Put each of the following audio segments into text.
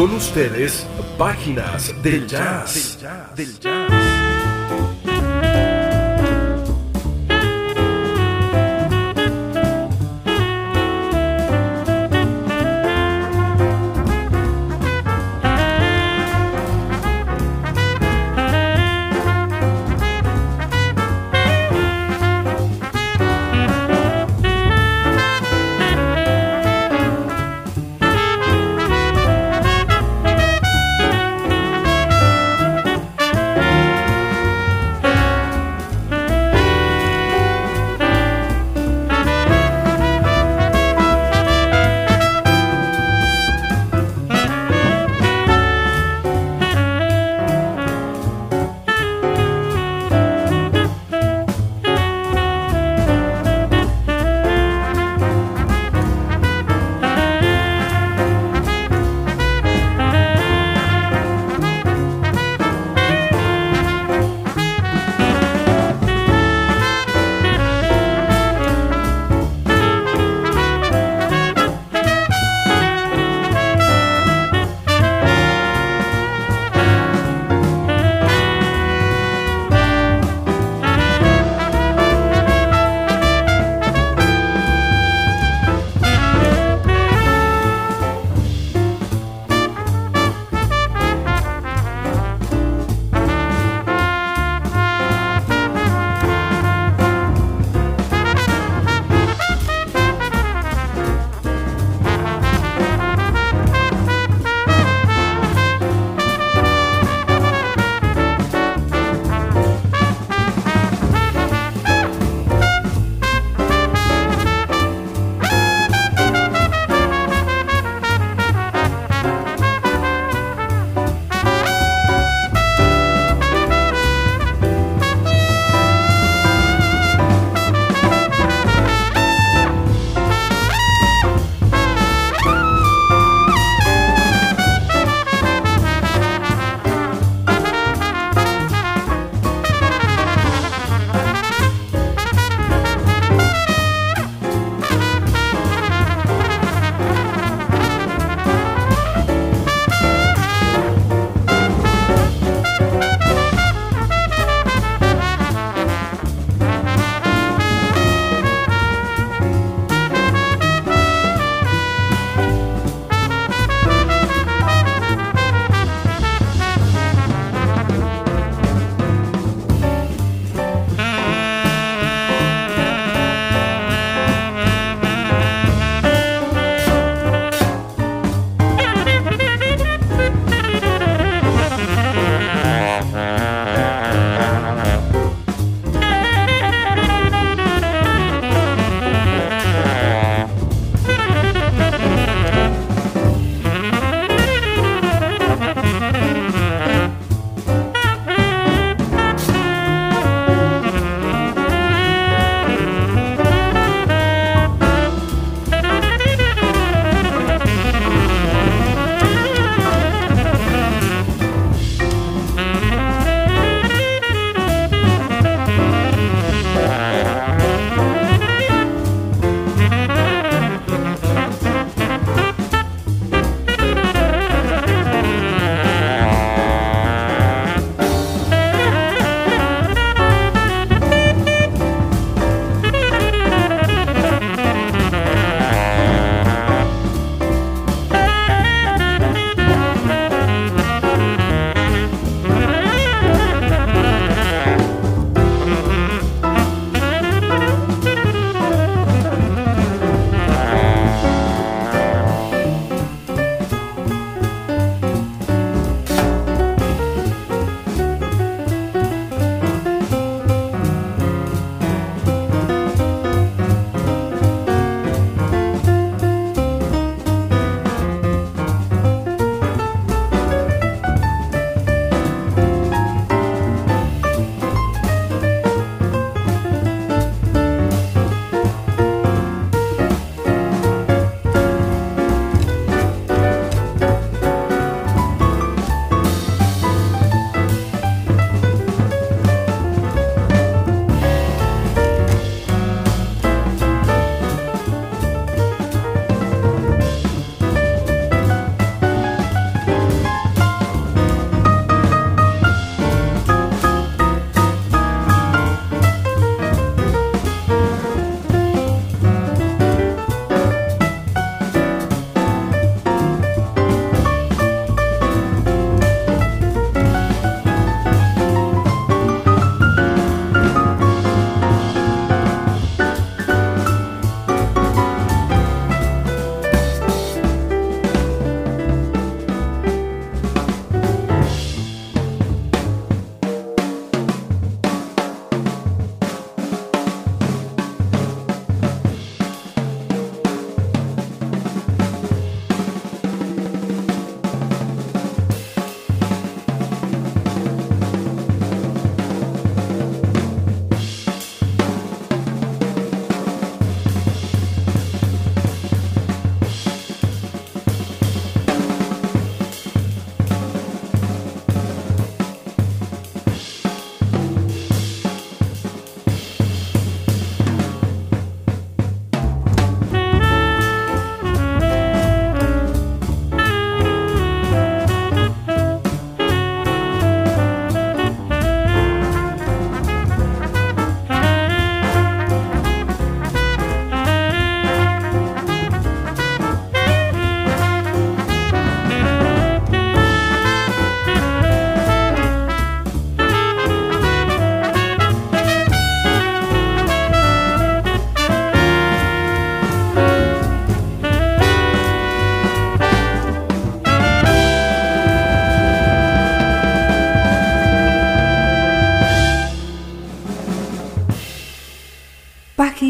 Con ustedes, páginas del jazz.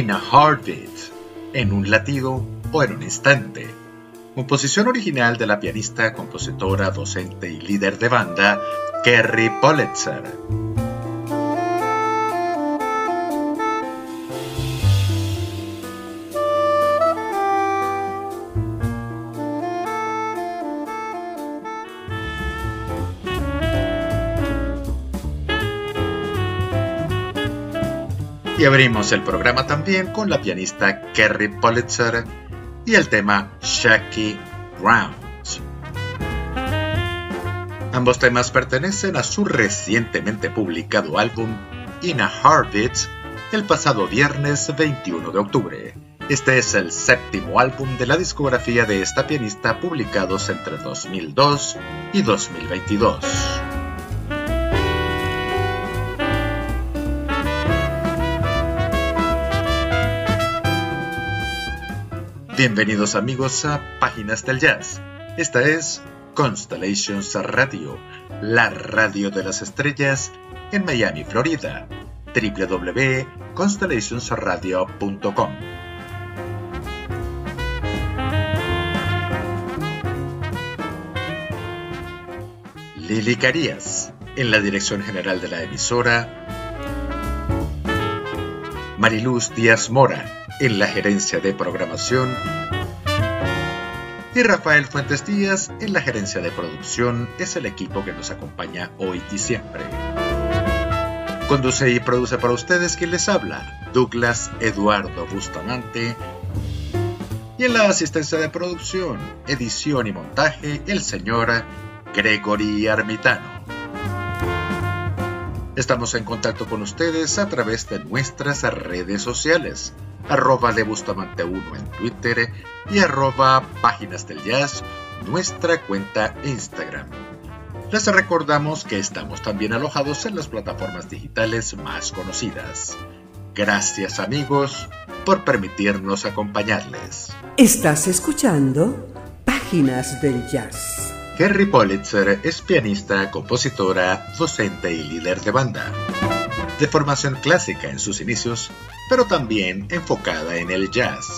In a Heartbeat, en un latido o en un instante. Composición original de la pianista, compositora, docente y líder de banda, Kerry Politzer. Y abrimos el programa también con la pianista Kerry Politzer y el tema Shaky Grounds. Ambos temas pertenecen a su recientemente publicado álbum In a Heartbeat el pasado viernes 21 de octubre. Este es el séptimo álbum de la discografía de esta pianista publicados entre 2002 y 2022. Bienvenidos amigos a Páginas del Jazz. Esta es Constellations Radio, la radio de las estrellas en Miami, Florida. www.constellationsradio.com Lili Carías, en la dirección general de la emisora. Mariluz Díaz Mora, en la gerencia de programación y Rafael Fuentes Díaz en la gerencia de producción es el equipo que nos acompaña hoy y siempre. Conduce y produce para ustedes quien les habla, Douglas Eduardo Bustamante. Y en la asistencia de producción, edición y montaje, el señor Gregory Armitano. Estamos en contacto con ustedes a través de nuestras redes sociales arroba de Bustamante 1 en Twitter y arroba Páginas del Jazz, nuestra cuenta Instagram. Les recordamos que estamos también alojados en las plataformas digitales más conocidas. Gracias amigos por permitirnos acompañarles. Estás escuchando Páginas del Jazz. Kerry Politzer es pianista, compositora, docente y líder de banda de formación clásica en sus inicios, pero también enfocada en el jazz.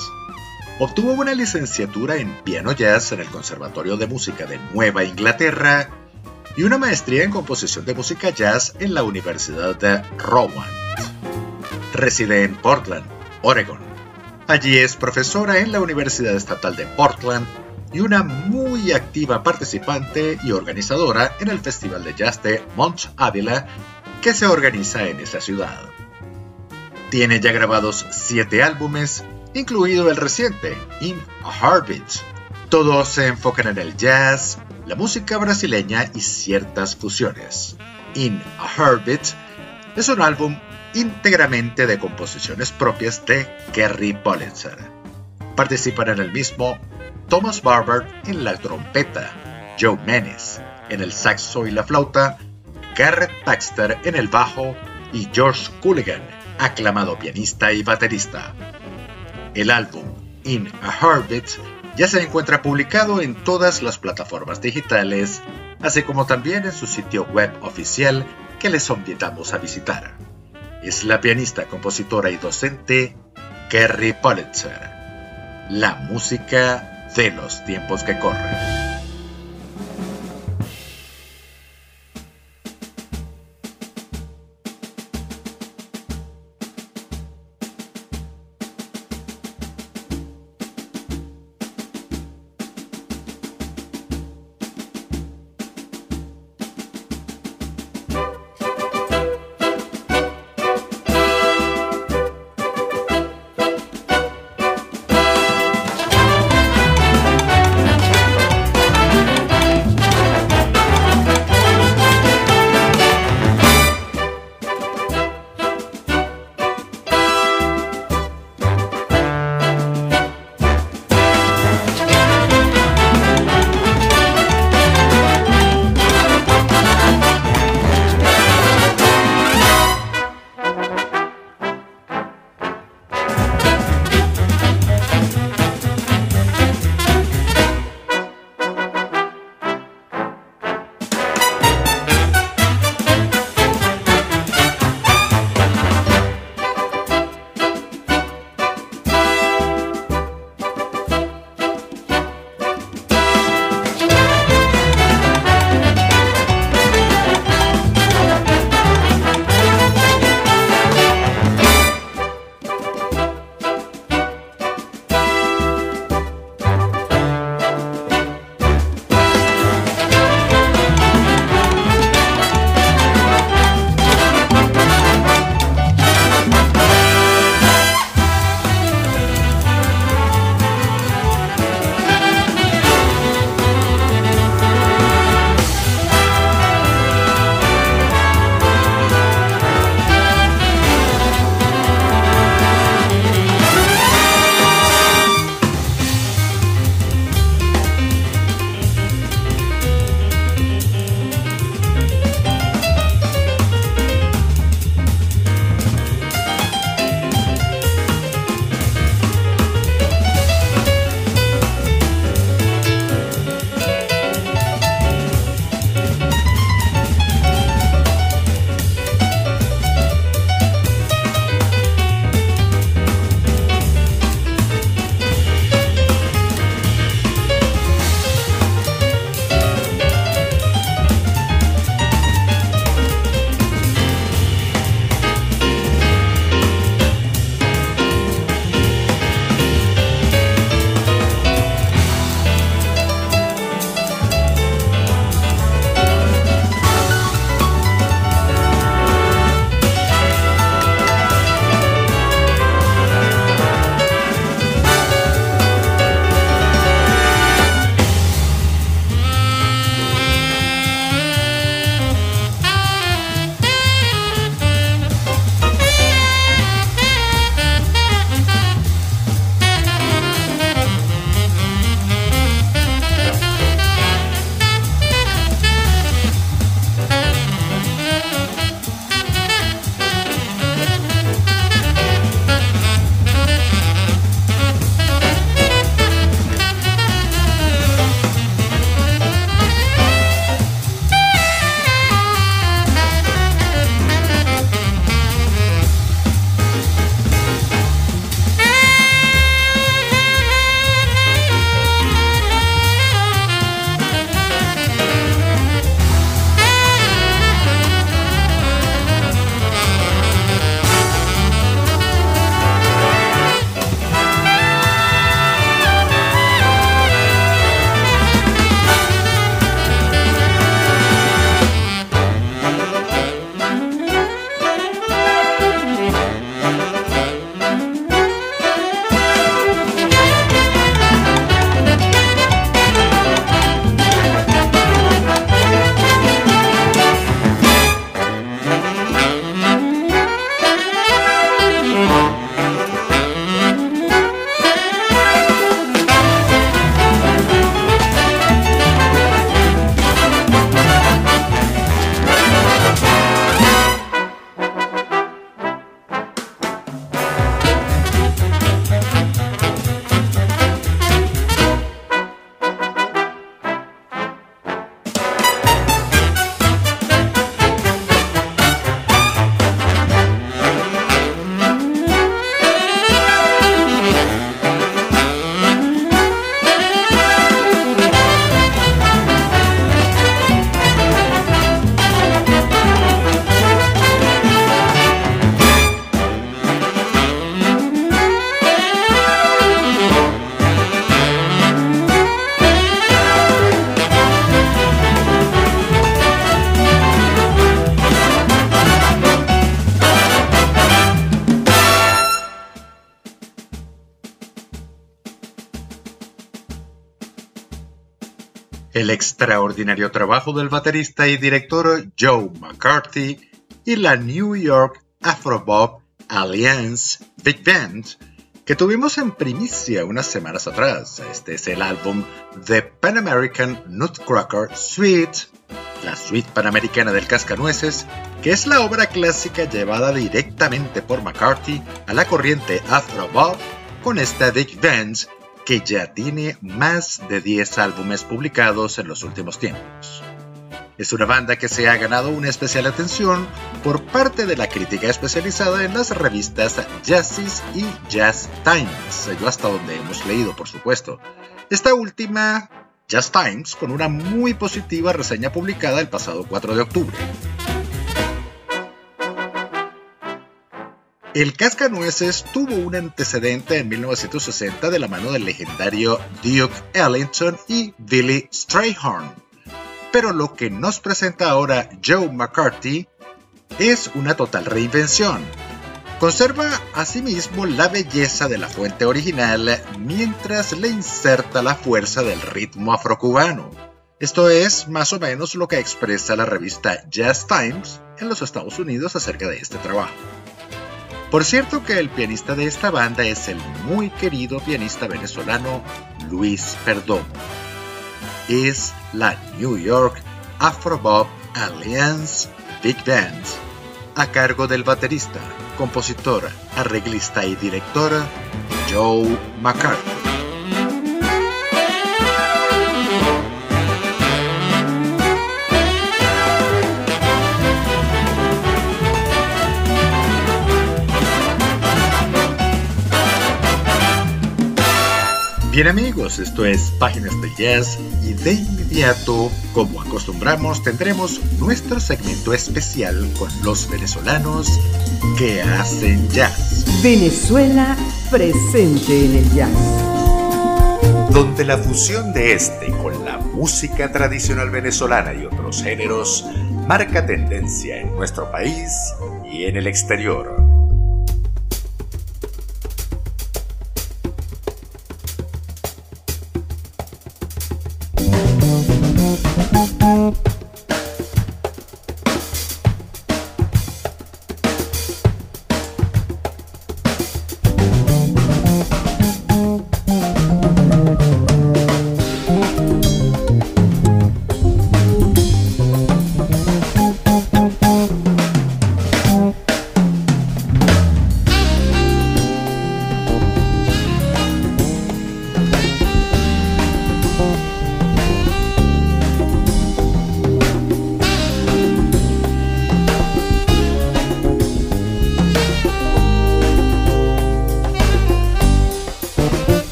Obtuvo una licenciatura en piano jazz en el Conservatorio de Música de Nueva Inglaterra y una maestría en composición de música jazz en la Universidad de Rowand. Reside en Portland, Oregon. Allí es profesora en la Universidad Estatal de Portland y una muy activa participante y organizadora en el Festival de Jazz de Mont Ávila que se organiza en esa ciudad. Tiene ya grabados siete álbumes, incluido el reciente, In a Heartbeat. Todos se enfocan en el jazz, la música brasileña y ciertas fusiones. In a Heartbeat es un álbum íntegramente de composiciones propias de Kerry Politzer. Participan en el mismo Thomas Barber en la trompeta, Joe Menes en el saxo y la flauta, Garrett Baxter en el bajo y George Culligan, aclamado pianista y baterista. El álbum In a Heartbeat ya se encuentra publicado en todas las plataformas digitales, así como también en su sitio web oficial que les invitamos a visitar. Es la pianista, compositora y docente Kerry Politzer. La música de los tiempos que corren. Extraordinario trabajo del baterista y director Joe McCarthy y la New York Afrobop Alliance Big Band que tuvimos en primicia unas semanas atrás. Este es el álbum The Pan American Nutcracker Suite, la suite panamericana del cascanueces, que es la obra clásica llevada directamente por McCarthy a la corriente Afrobop con esta Big Band que ya tiene más de 10 álbumes publicados en los últimos tiempos. Es una banda que se ha ganado una especial atención por parte de la crítica especializada en las revistas Jazzis y Jazz Times, yo hasta donde hemos leído, por supuesto. Esta última, Jazz Times, con una muy positiva reseña publicada el pasado 4 de octubre. El Cascanueces tuvo un antecedente en 1960 de la mano del legendario Duke Ellington y Billy Strayhorn. Pero lo que nos presenta ahora Joe McCarthy es una total reinvención. Conserva asimismo la belleza de la fuente original mientras le inserta la fuerza del ritmo afrocubano. Esto es más o menos lo que expresa la revista Jazz Times en los Estados Unidos acerca de este trabajo. Por cierto que el pianista de esta banda es el muy querido pianista venezolano Luis Perdomo. Es la New York Afrobop Alliance Big Band, a cargo del baterista, compositor, arreglista y director Joe McCarthy. Bien amigos, esto es Páginas de Jazz y de inmediato, como acostumbramos, tendremos nuestro segmento especial con los venezolanos que hacen jazz. Venezuela presente en el jazz. Donde la fusión de este con la música tradicional venezolana y otros géneros marca tendencia en nuestro país y en el exterior.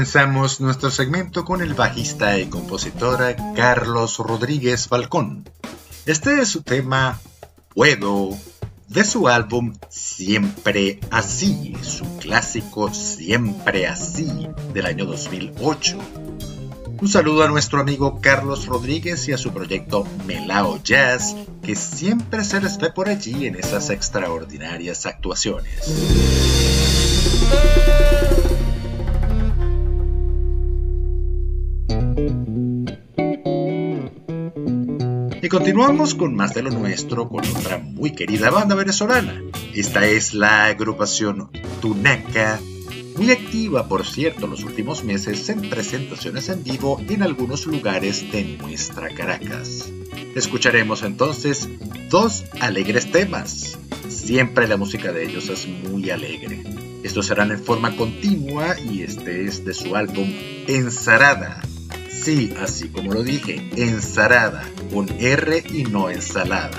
Comenzamos nuestro segmento con el bajista y compositor Carlos Rodríguez Falcón. Este es su tema Puedo de su álbum Siempre Así, su clásico Siempre Así del año 2008. Un saludo a nuestro amigo Carlos Rodríguez y a su proyecto Melao Jazz, que siempre se les ve por allí en esas extraordinarias actuaciones. Continuamos con más de lo nuestro con otra muy querida banda venezolana. Esta es la agrupación Tunaca, muy activa por cierto los últimos meses en presentaciones en vivo en algunos lugares de nuestra Caracas. Escucharemos entonces dos alegres temas. Siempre la música de ellos es muy alegre. Estos serán en forma continua y este es de su álbum Ensarada. Sí, así como lo dije, ensarada, con R y no ensalada.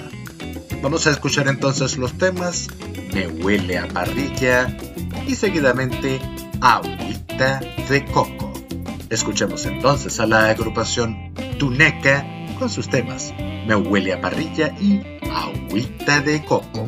Vamos a escuchar entonces los temas Me huele a parrilla y seguidamente Agüita de Coco. Escuchemos entonces a la agrupación Tuneca con sus temas Me huele a parrilla y Agüita de Coco.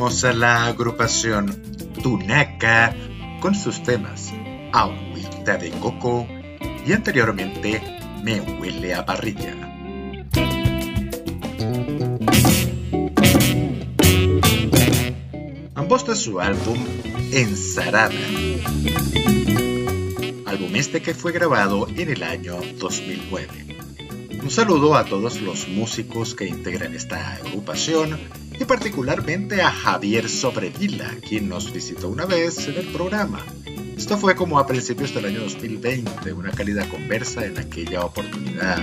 A la agrupación Tunaca con sus temas Agüita de Coco y anteriormente Me huele a parrilla. Ambos de su álbum Ensarada. Álbum este que fue grabado en el año 2009. Un saludo a todos los músicos que integran esta agrupación y particularmente a Javier Sobrevila, quien nos visitó una vez en el programa. Esto fue como a principios del año 2020, una cálida conversa en aquella oportunidad.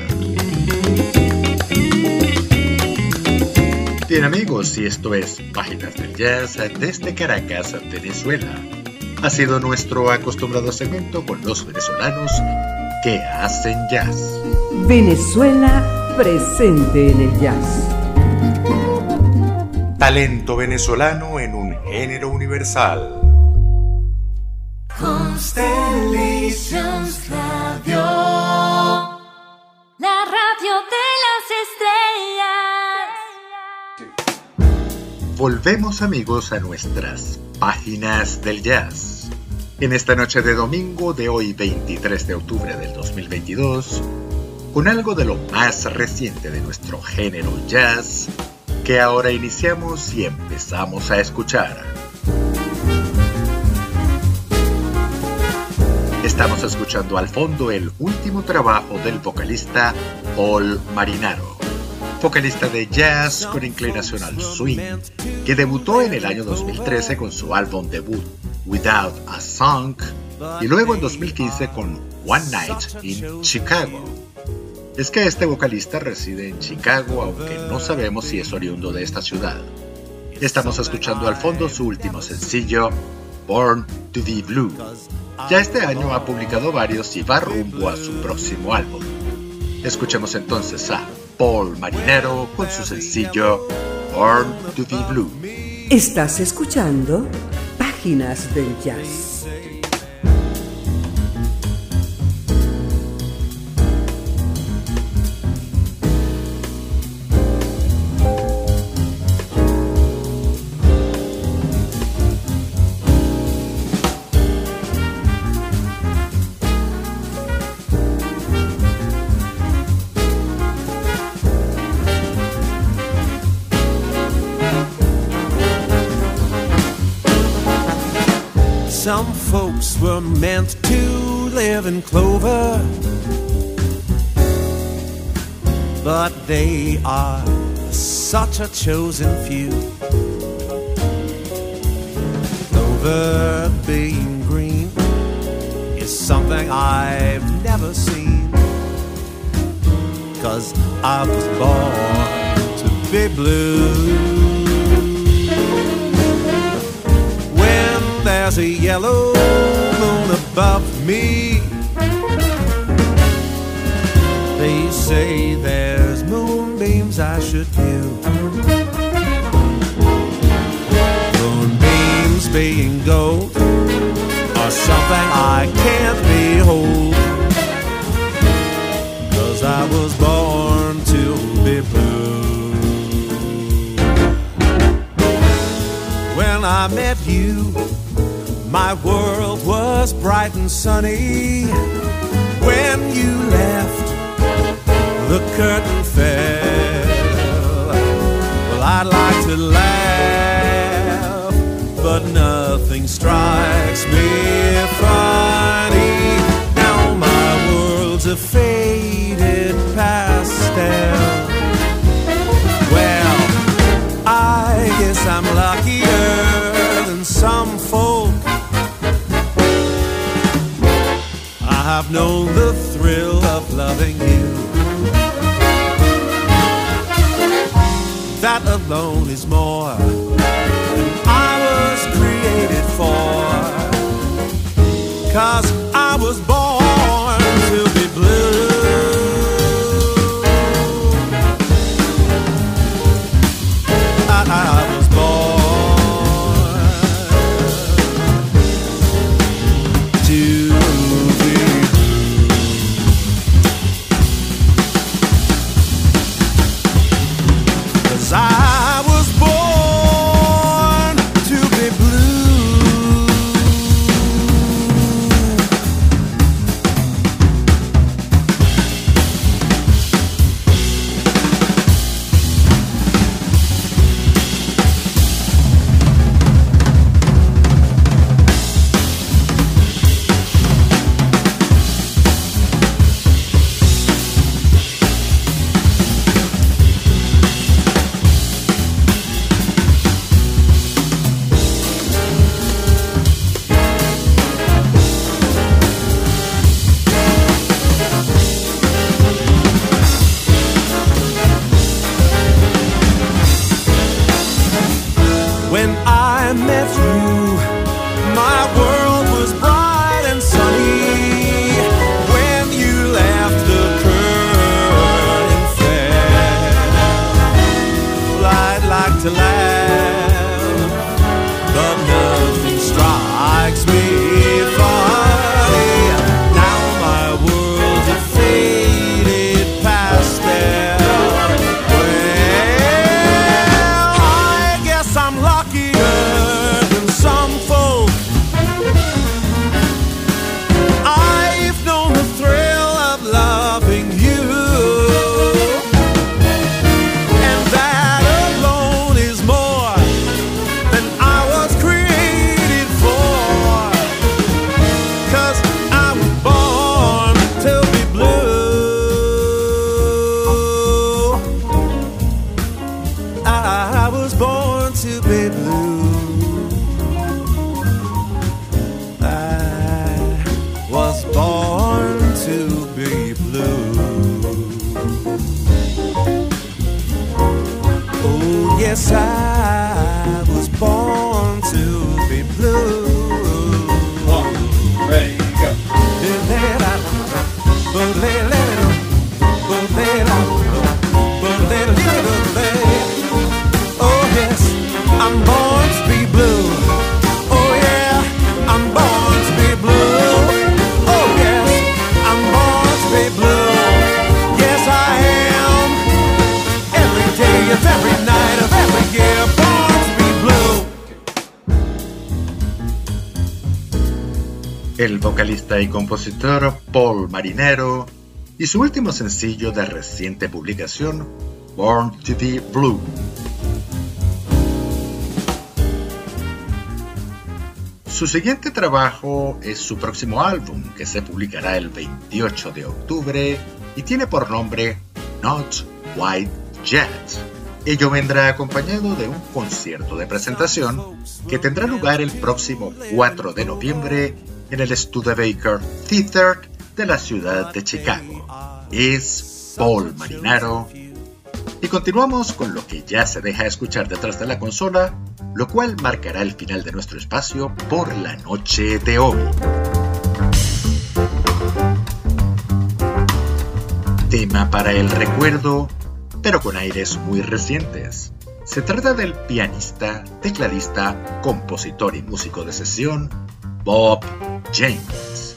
Bien amigos, y esto es Páginas del Jazz desde Caracas, Venezuela. Ha sido nuestro acostumbrado segmento con los venezolanos que hacen jazz. Venezuela presente en el jazz. Talento venezolano en un género universal. Constellations Radio. La radio de las estrellas. Volvemos amigos a nuestras páginas del jazz. En esta noche de domingo de hoy 23 de octubre del 2022, con algo de lo más reciente de nuestro género jazz, que ahora iniciamos y empezamos a escuchar. Estamos escuchando al fondo el último trabajo del vocalista Paul Marinaro, vocalista de jazz con inclinación al swing, que debutó en el año 2013 con su álbum debut Without a Song y luego en 2015 con One Night in Chicago es que este vocalista reside en Chicago, aunque no sabemos si es oriundo de esta ciudad. Estamos escuchando al fondo su último sencillo, Born to be Blue. Ya este año ha publicado varios y va rumbo a su próximo álbum. Escuchemos entonces a Paul Marinero con su sencillo Born to be Blue. Estás escuchando Páginas del Jazz. They are such a chosen few. Clover being green is something I've never seen, cause I was born to be blue. When there's a yellow moon above me. They say there's moonbeams I should view. Moonbeams being gold are something I can't behold. Cause I was born to be blue. When I met you my world was bright and sunny when you left. The curtain fell. Well, I'd like to laugh, but nothing strikes me funny. Now my world's a faded pastel. Well, I guess I'm luckier than some folk. I have known the thrill of loving you. That alone is more than I was created for. Cause I was born to be blue. Compositor Paul Marinero y su último sencillo de reciente publicación, Born to Be Blue. Su siguiente trabajo es su próximo álbum, que se publicará el 28 de octubre y tiene por nombre Not White Jet. Ello vendrá acompañado de un concierto de presentación que tendrá lugar el próximo 4 de noviembre en el Studebaker Theater de la ciudad de Chicago. Es Paul Marinaro. Y continuamos con lo que ya se deja escuchar detrás de la consola, lo cual marcará el final de nuestro espacio por la noche de hoy. Tema para el recuerdo, pero con aires muy recientes. Se trata del pianista, tecladista, compositor y músico de sesión Bob James,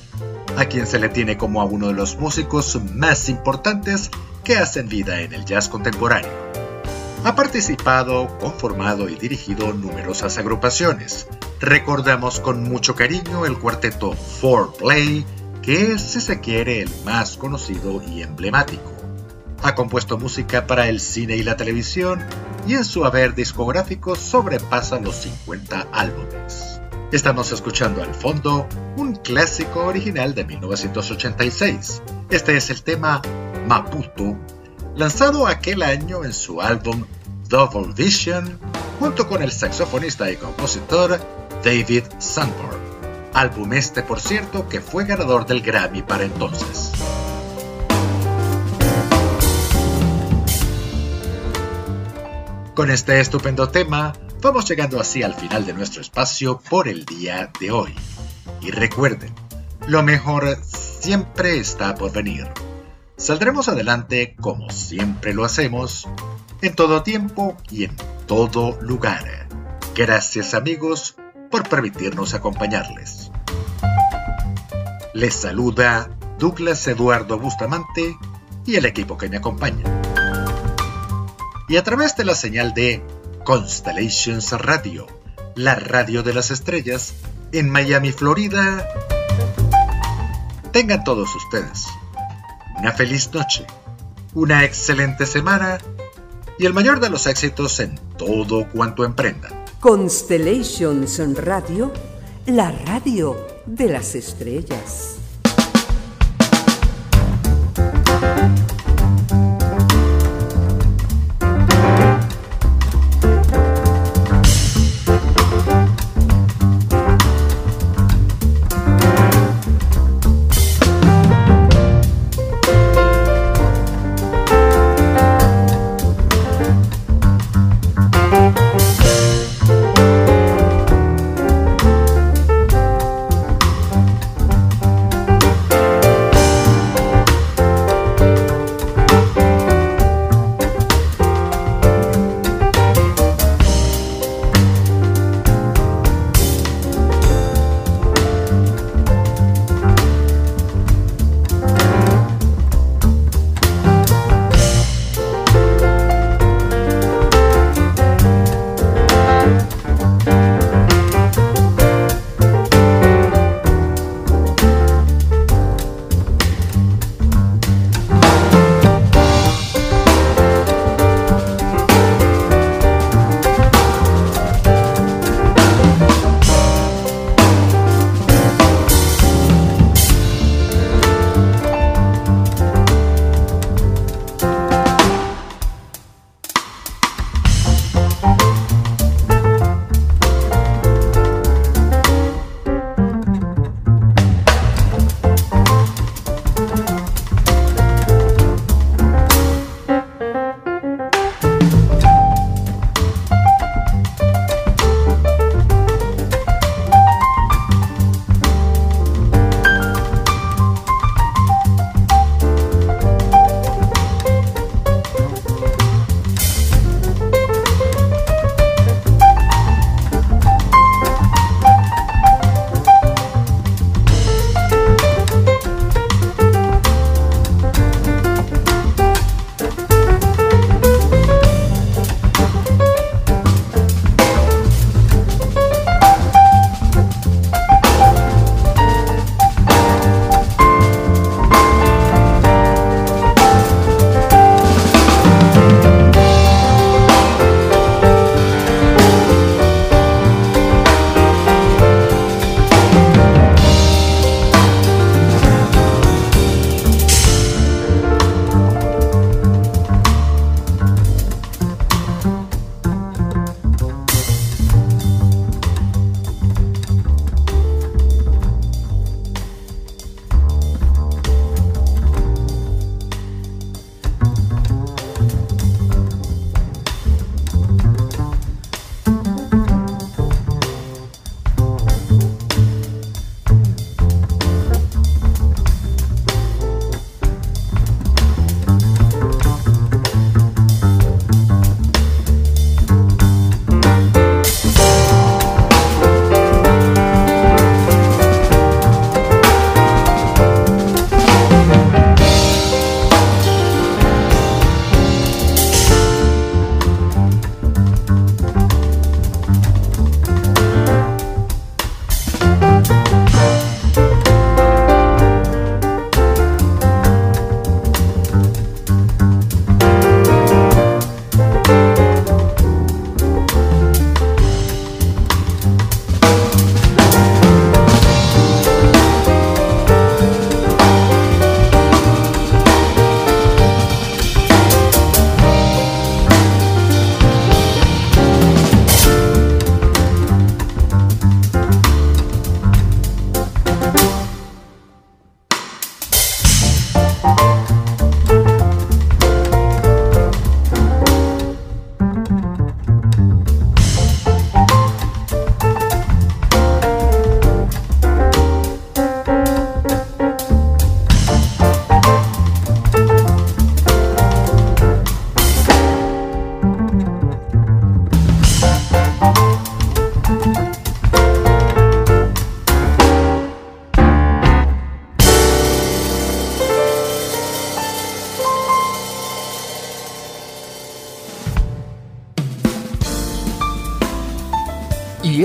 a quien se le tiene como a uno de los músicos más importantes que hacen vida en el jazz contemporáneo. Ha participado, conformado y dirigido numerosas agrupaciones. Recordamos con mucho cariño el cuarteto Four Play, que es, si se quiere, el más conocido y emblemático. Ha compuesto música para el cine y la televisión y en su haber discográfico sobrepasa los 50 álbumes. Estamos escuchando al fondo un clásico original de 1986. Este es el tema Maputo, lanzado aquel año en su álbum Double Vision, junto con el saxofonista y compositor David Sanborn. Álbum este, por cierto, que fue ganador del Grammy para entonces. Con este estupendo tema, vamos llegando así al final de nuestro espacio por el día de hoy. Y recuerden, lo mejor siempre está por venir. Saldremos adelante como siempre lo hacemos, en todo tiempo y en todo lugar. Gracias amigos por permitirnos acompañarles. Les saluda Douglas Eduardo Bustamante y el equipo que me acompaña. Y a través de la señal de Constellations Radio, la radio de las estrellas, en Miami, Florida, tengan todos ustedes una feliz noche, una excelente semana y el mayor de los éxitos en todo cuanto emprendan. Constellations Radio, la radio de las estrellas.